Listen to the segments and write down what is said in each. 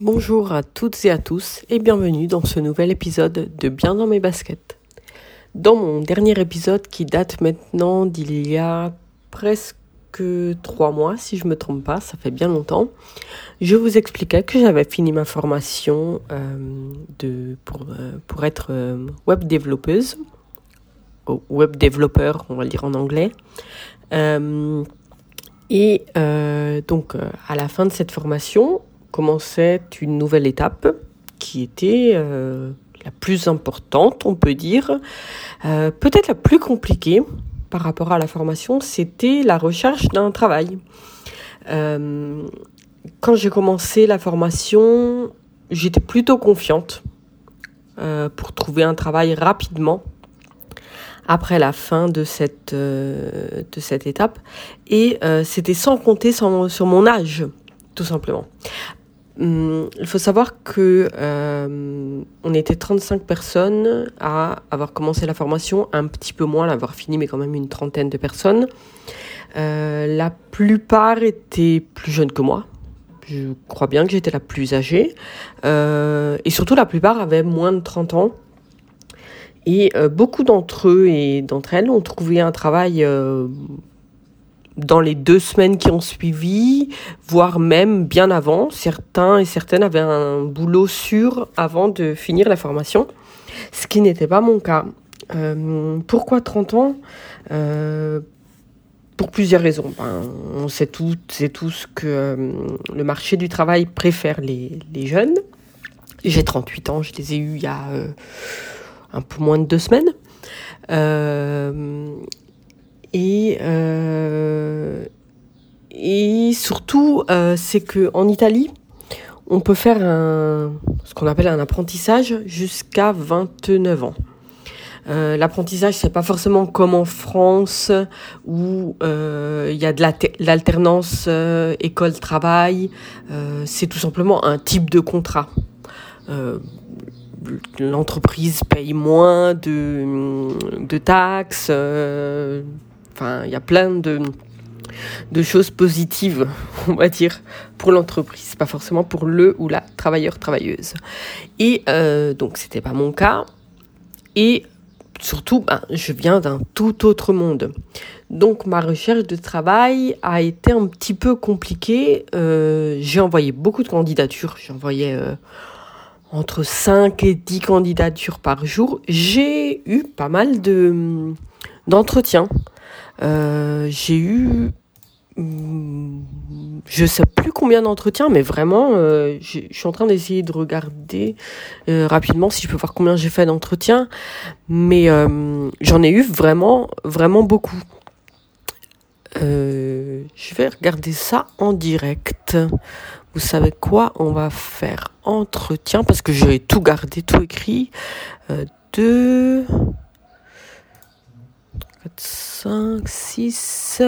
Bonjour à toutes et à tous et bienvenue dans ce nouvel épisode de Bien dans mes baskets. Dans mon dernier épisode qui date maintenant d'il y a presque trois mois, si je me trompe pas, ça fait bien longtemps, je vous expliquais que j'avais fini ma formation euh, euh, pour être euh, web développeuse, web développeur, on va le dire en anglais. et donc, à la fin de cette formation, commençait une nouvelle étape qui était la plus importante, on peut dire, peut-être la plus compliquée par rapport à la formation, c'était la recherche d'un travail. Euh, quand j'ai commencé la formation, j'étais plutôt confiante euh, pour trouver un travail rapidement après la fin de cette, euh, de cette étape. Et c'était sans compter sur mon âge, tout simplement. Hum, il faut savoir que euh, on était 35 personnes à avoir commencé la formation, un petit peu moins à l'avoir fini, mais quand même une trentaine de personnes. Euh, la plupart étaient plus jeunes que moi. Je crois bien que j'étais la plus âgée. Euh, et surtout, la plupart avaient moins de 30 ans. Et beaucoup d'entre eux et d'entre elles ont trouvé un travail dans les deux semaines qui ont suivi, voire même bien avant. Certains et certaines avaient un boulot sûr avant de finir la formation, ce qui n'était pas mon cas. Euh, pourquoi 30 ans? Euh, Pour plusieurs raisons. Ben, on sait toutes et tous que euh, le marché du travail préfère les, les jeunes. J'ai 38 ans, je les ai eus il y a un peu moins de deux semaines. Et, euh, et surtout, euh, c'est que en Italie, on peut faire un, ce qu'on appelle un apprentissage jusqu'à 29 ans. Euh, L'apprentissage, c'est pas forcément comme en France où euh, il y a de l'alternance école-travail. C'est tout simplement un type de contrat. L'entreprise paye moins de taxes Enfin, il y a plein de, de choses positives, on va dire, pour l'entreprise, pas forcément pour le ou la travailleur travailleuse. Et euh, donc c'était pas mon cas. Et surtout, ben, je viens d'un tout autre monde. Donc ma recherche de travail a été un petit peu compliquée. Euh, j'ai envoyé beaucoup de candidatures. J'ai envoyé euh, entre 5 et 10 candidatures par jour. J'ai eu pas mal de d'entretiens. Euh, j'ai eu je sais plus combien d'entretiens, mais vraiment, euh, je suis en train d'essayer de regarder euh, rapidement si je peux voir combien j'ai fait d'entretiens, mais j'en ai eu vraiment, vraiment beaucoup. je vais regarder ça en direct. Vous savez quoi? On va faire entretien parce que j'ai tout gardé, tout écrit. de 5, 6,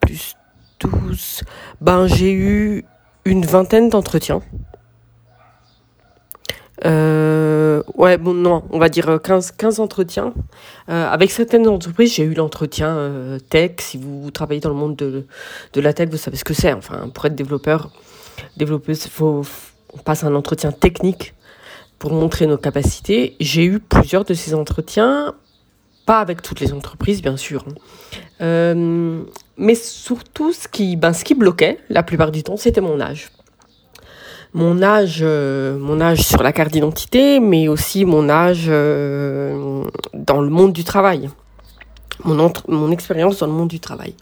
plus 12. Ben, j'ai eu une vingtaine d'entretiens. Euh, ouais, bon, non, on va dire 15, 15 entretiens. Euh, avec certaines entreprises, j'ai eu l'entretien euh, tech. Si vous travaillez dans le monde de, la tech, vous savez ce que c'est. Enfin, pour être développeur, développeuse, faut, on passe un entretien technique pour montrer nos capacités. J'ai eu plusieurs de ces entretiens pas avec toutes les entreprises, bien sûr. Hein. Euh, mais surtout, ce qui, ben, ce qui bloquait, la plupart du temps, c'était mon âge. Mon âge, euh, mon âge sur la carte d'identité, mais aussi mon âge euh, dans le monde du travail. Mon, mon expérience dans le monde du travail.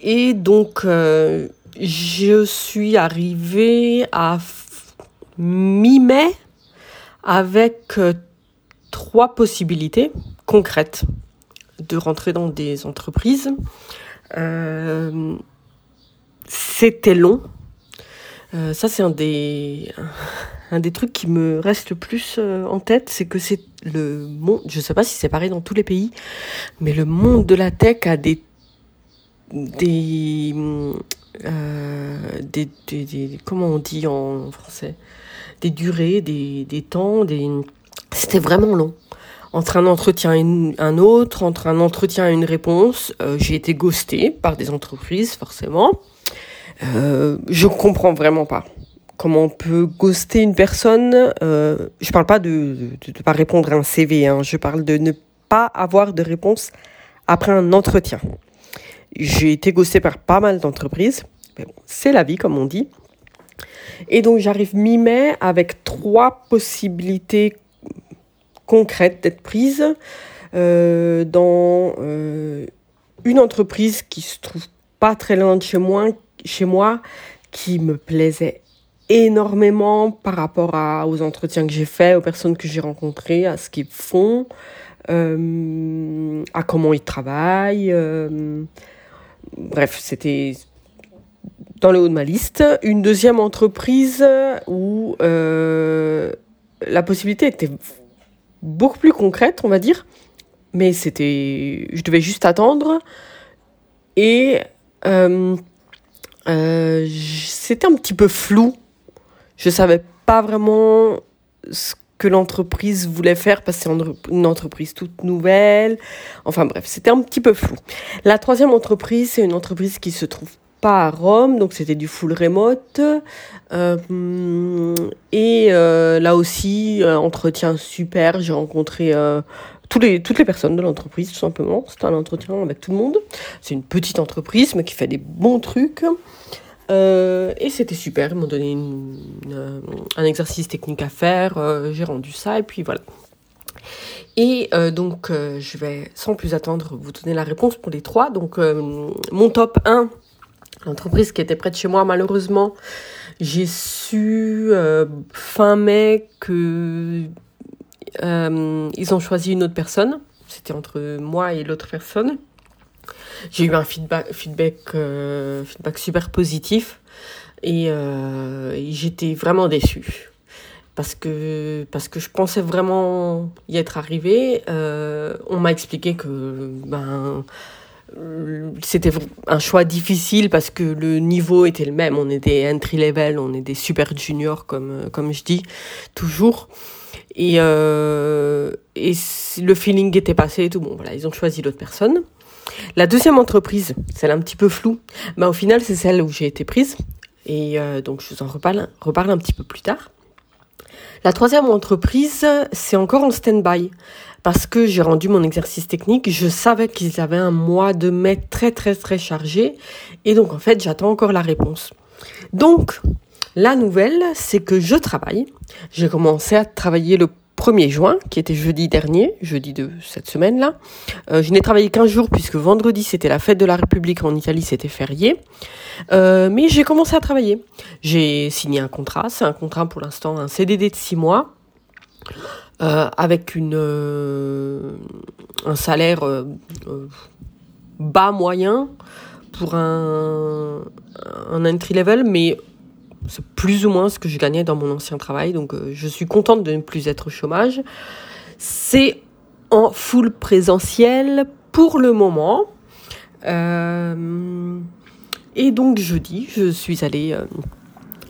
et donc, je suis arrivée à mi-mai avec trois possibilités concrètes de rentrer dans des entreprises. Euh, c'était long. Euh, ça, c'est un des, un des trucs qui me reste le plus euh, en tête, c'est que c'est le monde, je sais pas si c'est pareil dans tous les pays, mais le monde de la tech a des, des, des, des, comment on dit en français, des durées, des, des temps, des, c'était vraiment long. Entre un entretien et un autre, entre un entretien et une réponse, euh, j'ai été ghostée par des entreprises, forcément. Euh, je comprends vraiment pas comment on peut ghoster une personne. Euh, je parle pas de ne pas répondre à un CV, hein, je parle de ne pas avoir de réponse après un entretien. J'ai été ghosté par pas mal d'entreprises, c'est la vie comme on dit. Et donc j'arrive mi-mai avec trois possibilités concrètes d'être prise euh, dans euh, une entreprise qui se trouve pas très loin de chez moi, chez moi qui me plaisait énormément par rapport aux entretiens que j'ai faits, aux personnes que j'ai rencontrées, à ce qu'ils font, euh, à comment ils travaillent. Bref, c'était dans le haut de ma liste. Une deuxième entreprise où la possibilité était beaucoup plus concrète, on va dire, mais c'était, je devais juste attendre et euh, euh, c'était un petit peu flou. Je savais pas vraiment ce que l'entreprise voulait faire parce que c'est une entreprise toute nouvelle. Enfin bref, c'était un petit peu flou. La troisième entreprise, c'est une entreprise qui se trouve pas à Rome, donc c'était du full remote. Euh, et euh, là aussi, entretien super. J'ai rencontré euh, tous les, toutes les personnes de l'entreprise, tout simplement. C'était un entretien avec tout le monde. C'est une petite entreprise, mais qui fait des bons trucs. Euh, et c'était super, ils m'ont donné euh, un exercice technique à faire, euh, j'ai rendu ça, et puis voilà. Et euh, donc, euh, je vais sans plus attendre vous donner la réponse pour les trois. Donc, euh, mon top 1, l'entreprise qui était près de chez moi, malheureusement, j'ai su fin mai que ils ont choisi une autre personne. C'était entre moi et l'autre personne. J'ai eu un feedback, euh, super positif et, euh, j'étais vraiment déçue parce que parce que je pensais vraiment y être arrivée. Euh, on m'a expliqué que ben c'était un choix difficile parce que le niveau était le même. On des entry level, on des super juniors comme comme je dis toujours. Et, euh, et le feeling était passé et tout. Bon, voilà, ils ont choisi l'autre personne. La deuxième entreprise, celle un petit peu floue, mais au final, c'est celle où j'ai été prise. Et euh, donc, je vous en reparle, reparle un petit peu plus tard. La troisième entreprise, c'est encore en stand-by. Parce que j'ai rendu mon exercice technique, je savais qu'ils avaient un mois de mai très très très chargé. Et donc, en fait, j'attends encore la réponse. Donc, la nouvelle, c'est que je travaille. J'ai commencé à travailler le 1er juin, qui était jeudi dernier, jeudi de cette semaine-là. Euh, je n'ai travaillé qu'un jour puisque vendredi c'était la fête de la République en Italie, c'était férié. Euh, mais j'ai commencé à travailler. J'ai signé un contrat, c'est un contrat pour l'instant, un CDD de 6 mois. Euh, avec une un salaire bas moyen pour un, un entry level, mais c'est plus ou moins ce que je gagnais dans mon ancien travail, donc euh, je suis contente de ne plus être au chômage. C'est en full présentiel pour le moment. Euh, et donc jeudi, je suis allée, euh,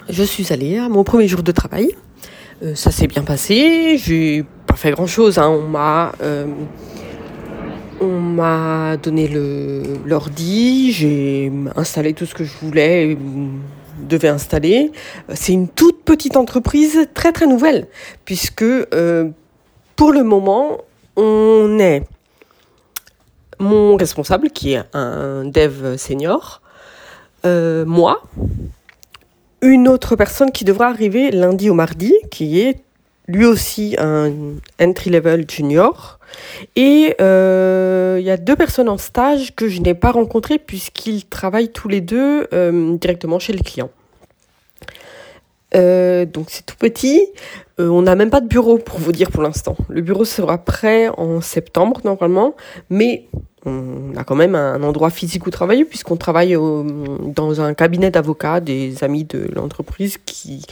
je suis allée à mon premier jour de travail. Ça s'est bien passé. J'ai pas fait grand chose. Hein. On m'a on m'a donné le l'ordi, j'ai installé tout ce que je voulais devait installer. C'est une toute petite entreprise très très nouvelle, puisque euh, pour le moment, on est mon responsable, qui est un dev senior, euh, moi, une autre personne qui devra arriver lundi au mardi, qui est lui aussi un entry-level junior. Et euh, il y a deux personnes en stage que je n'ai pas rencontrées puisqu'ils travaillent tous les deux euh, directement chez les clients. Euh, donc c'est tout petit. On n'a même pas de bureau pour vous dire pour l'instant. Le bureau sera prêt en septembre normalement, mais on a quand même un endroit physique où travailler puisqu'on travaille dans un cabinet d'avocats des amis de l'entreprise qui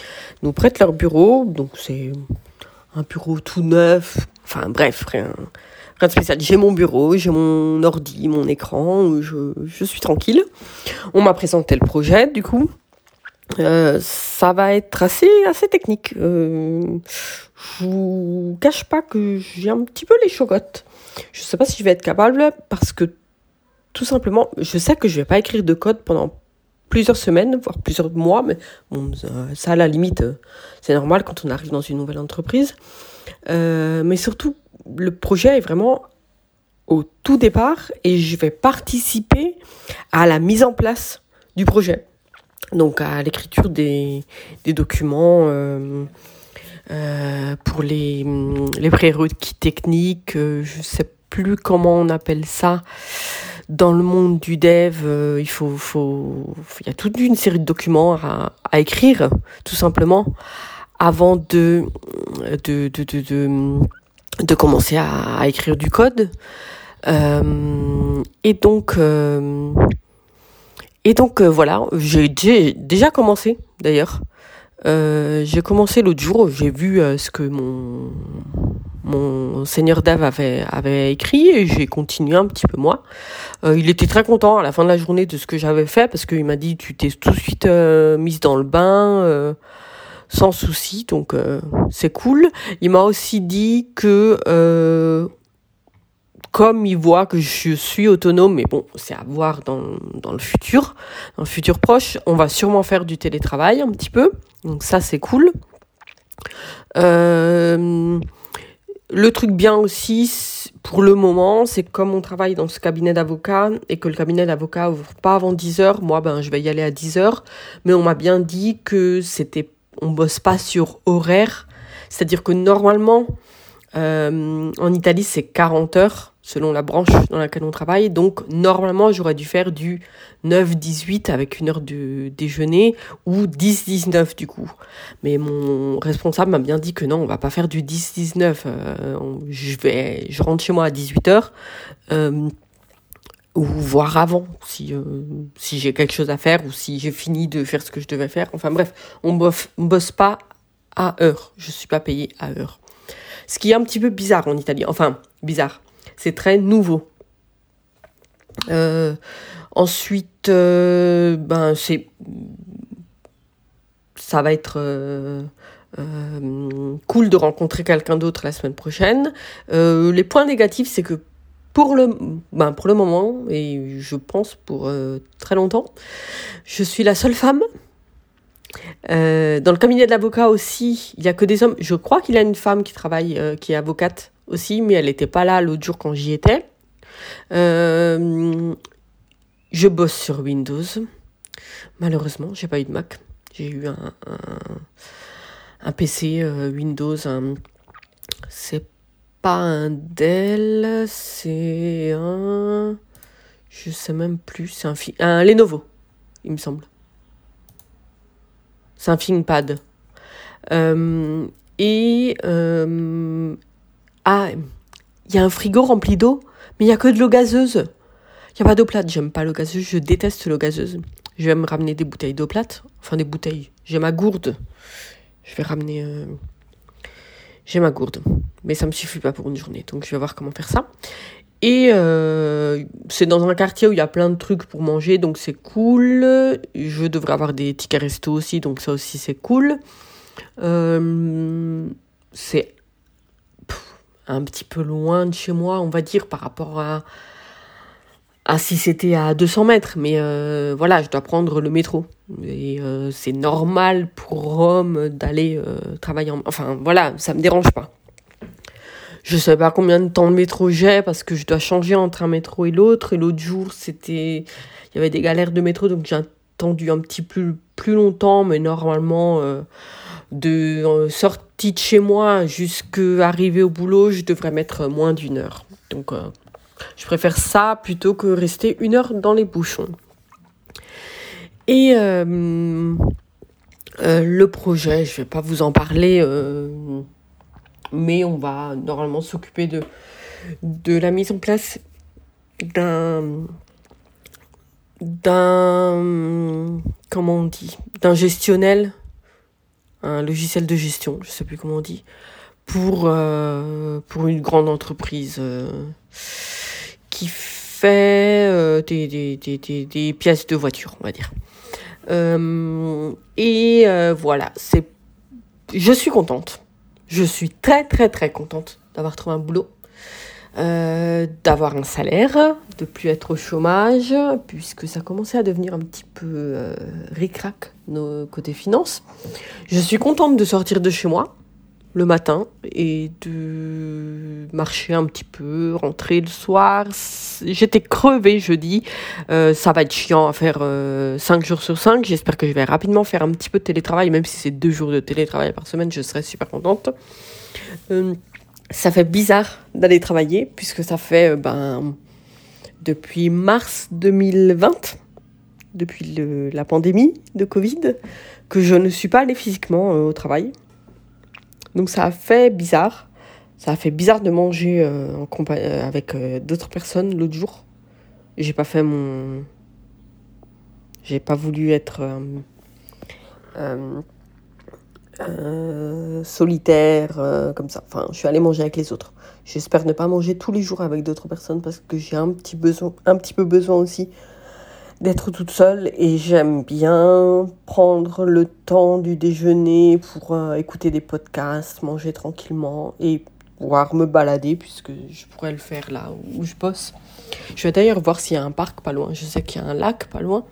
nous prêtent leur bureau. Donc c'est un bureau tout neuf. Enfin bref, rien, rien de spécial. J'ai mon bureau, j'ai mon ordi, mon écran, je, je suis tranquille. On m'a présenté le projet du coup. Euh, ça va être assez assez technique. Euh, je vous cache pas que j'ai un petit peu les chocottes. Je sais pas si je vais être capable parce que tout simplement, je sais que je vais pas écrire de code pendant plusieurs semaines, voire plusieurs mois, mais ça, à la limite, c'est normal quand on arrive dans une nouvelle entreprise. mais surtout, le projet est vraiment au tout départ et je vais participer à la mise en place du projet. Donc à l'écriture des, documents euh, euh, pour les, les prérequis techniques, euh, je sais plus comment on appelle ça. Dans le monde du dev, euh, il faut, il y a toute une série de documents à, écrire, tout simplement, avant de, de, de, de, de, commencer à, écrire du code. Euh, et donc, euh, et donc voilà, j'ai déjà commencé d'ailleurs. J'ai commencé l'autre jour, j'ai vu ce que mon mon seigneur Dave avait, avait écrit et j'ai continué un petit peu moi. il était très content à la fin de la journée de ce que j'avais fait parce qu'il m'a dit tu t'es tout de suite mise dans le bain sans souci donc c'est cool. Il m'a aussi dit que comme il voit que je suis autonome, mais bon, c'est à voir dans, le futur, dans le futur proche, on va sûrement faire du télétravail un petit peu, donc ça c'est cool. Euh, le truc bien aussi, pour le moment, c'est comme on travaille dans ce cabinet d'avocat et que le cabinet d'avocat ouvre pas avant 10 heures, moi ben je vais y aller à 10 heures, mais on m'a bien dit que c'était, on bosse pas sur horaire, c'est-à-dire que normalement, euh, en Italie c'est 40 heures, selon la branche dans laquelle on travaille. Donc normalement, j'aurais dû faire du 9-18 avec une heure de déjeuner ou 10-19 du coup. Mais mon responsable m'a bien dit que non, on va pas faire du 10-19. Euh, je vais, je rentre chez moi à 18h. Euh, ou voir avant si euh, si j'ai quelque chose à faire ou si j'ai fini de faire ce que je devais faire. Enfin bref, on bosse, on bosse pas à heure. Je suis pas payé à heure. Ce qui est un petit peu bizarre en Italie. Enfin, bizarre c'est très nouveau. Euh, ensuite, euh, ben c'est, ça va être euh, cool de rencontrer quelqu'un d'autre la semaine prochaine. les points négatifs, c'est que pour le, ben pour le moment, et je pense pour très longtemps, je suis la seule femme. Dans le cabinet de l'avocat aussi, il n'y a que des hommes. Je crois qu'il y a une femme qui travaille, qui est avocate aussi, mais elle n'était pas là l'autre jour quand j'y étais. Euh, je bosse sur Windows. Malheureusement, j'ai pas eu de Mac. J'ai eu un, un, PC euh, Windows. c'est pas un Dell, c'est un. Je sais même plus. C'est un, un Lenovo, il me semble. C'est un ThinkPad. Euh, et ah, il y a un frigo rempli d'eau, mais il y a que de l'eau gazeuse. Il n'y a pas d'eau plate. J'aime pas l'eau gazeuse, je déteste l'eau gazeuse. Je vais me ramener des bouteilles d'eau plate. Enfin, des bouteilles. J'ai ma gourde. Je vais ramener. Euh, j'ai ma gourde. Mais ça me suffit pas pour une journée. Donc, je vais voir comment faire ça. Et euh, c'est dans un quartier où il y a plein de trucs pour manger, donc c'est cool. Je devrais avoir des tickets resto aussi, donc ça aussi c'est cool. Euh, c'est un petit peu loin de chez moi, on va dire, par rapport à, si c'était à 200 mètres. Mais euh, voilà, je dois prendre le métro. Et c'est normal pour Rome d'aller travailler en... Enfin voilà, ça me dérange pas. Je sais pas combien de temps de métro j'ai parce que je dois changer entre un métro et l'autre. Et l'autre jour, c'était... Il y avait des galères de métro, donc j'ai attendu un petit peu plus longtemps. Mais normalement de euh, sortie de chez moi jusqu'à arriver au boulot, je devrais mettre moins d'une heure. Donc, euh, je préfère ça plutôt que rester une heure dans les bouchons. Et euh, le projet, je vais pas vous en parler, mais on va normalement s'occuper de, de la mise en place d'un d'un comment on dit d'un gestionnel un logiciel de gestion, je sais plus comment on dit, pour, euh, pour une grande entreprise euh, qui fait euh, des, des, des, des, pièces de voiture, on va dire. et voilà, c'est, je suis contente. Je suis très très très contente d'avoir trouvé un boulot. euh, d'avoir un salaire, de plus être au chômage, puisque ça commençait à devenir un petit peu euh, ric-rac nos côtés finances. Je suis contente de sortir de chez moi le matin et de marcher un petit peu, rentrer le soir. J'étais crevée jeudi. Euh, ça va être chiant à faire 5 euh, jours sur 5. J'espère que je vais rapidement faire un petit peu de télétravail, même si c'est 2 jours de télétravail par semaine, je serai super contente. Euh, ça fait bizarre d'aller travailler puisque ça fait ben, depuis mars 2020, depuis la pandémie de Covid, que je ne suis pas allée physiquement au travail. Donc ça a fait bizarre. Ça a fait bizarre de manger euh, euh, avec euh, d'autres personnes l'autre jour. J'ai pas fait mon. J'ai pas voulu être solitaire comme ça. Enfin, je suis allée manger avec les autres. J'espère ne pas manger tous les jours avec d'autres personnes parce que j'ai un petit besoin, un petit peu besoin aussi d'être toute seule et j'aime bien prendre le temps du déjeuner pour euh, écouter des podcasts, manger tranquillement et pouvoir me balader puisque je pourrais le faire là où je bosse. Je vais d'ailleurs voir s'il y a un parc pas loin. Je sais qu'il y a un lac pas loin,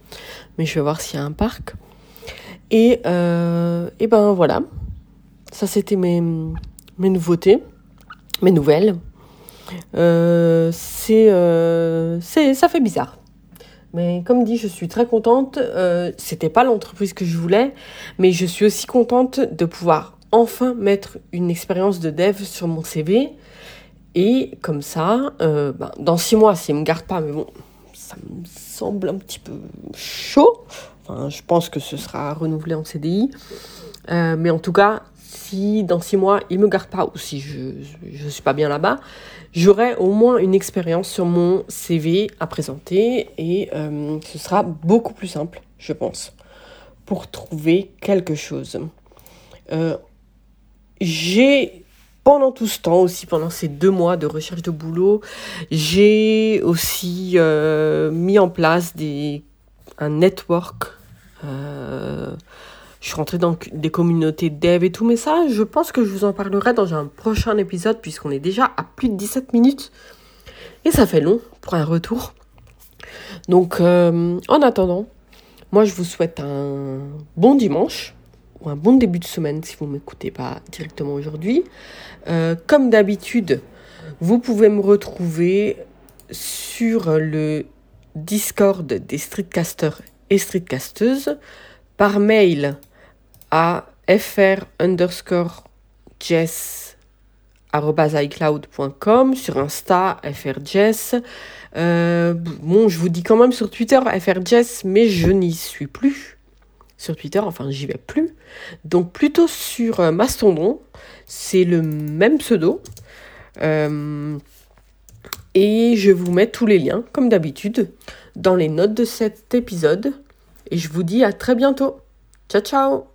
mais je vais voir s'il y a un parc. Et, euh, et ben voilà, ça c'était mes, mes nouveautés, mes nouvelles. Euh, c'est, c'est, ça fait bizarre. Mais comme dit, je suis très contente. Euh, c'était pas l'entreprise que je voulais, mais je suis aussi contente de pouvoir enfin mettre une expérience de dev sur mon CV. Et comme ça, euh, ben, dans six mois, s'ils me gardent pas, mais bon, ça me semble un petit peu chaud. Je pense que ce sera renouvelé en CDI. Euh, mais en tout cas, si dans six mois, ils me gardent pas, ou si je ne suis pas bien là-bas, j'aurai au moins une expérience sur mon CV à présenter et euh, ce sera beaucoup plus simple, je pense, pour trouver quelque chose. Euh, j'ai, pendant tout ce temps aussi, pendant ces deux mois de recherche de boulot, j'ai aussi euh, mis en place des, un network je suis rentrée dans des communautés dev et tout, mais ça, je pense que je vous en parlerai dans un prochain épisode, puisqu'on est déjà à plus de 17 minutes. Et ça fait long pour un retour. Donc, euh, en attendant, moi, je vous souhaite un bon dimanche ou un bon début de semaine si vous ne m'écoutez pas directement aujourd'hui. Euh, comme d'habitude, vous pouvez me retrouver sur le Discord des streetcasters et streetcasteuses par mail fr underscore jess icloud.com sur Insta frjess. Euh, bon, je vous dis quand même sur Twitter frjess, mais je n'y suis plus sur Twitter, enfin j'y vais plus. Donc plutôt sur euh, Mastodon, c'est le même pseudo. Euh, et je vous mets tous les liens, comme d'habitude, dans les notes de cet épisode. Et je vous dis à très bientôt. Ciao ciao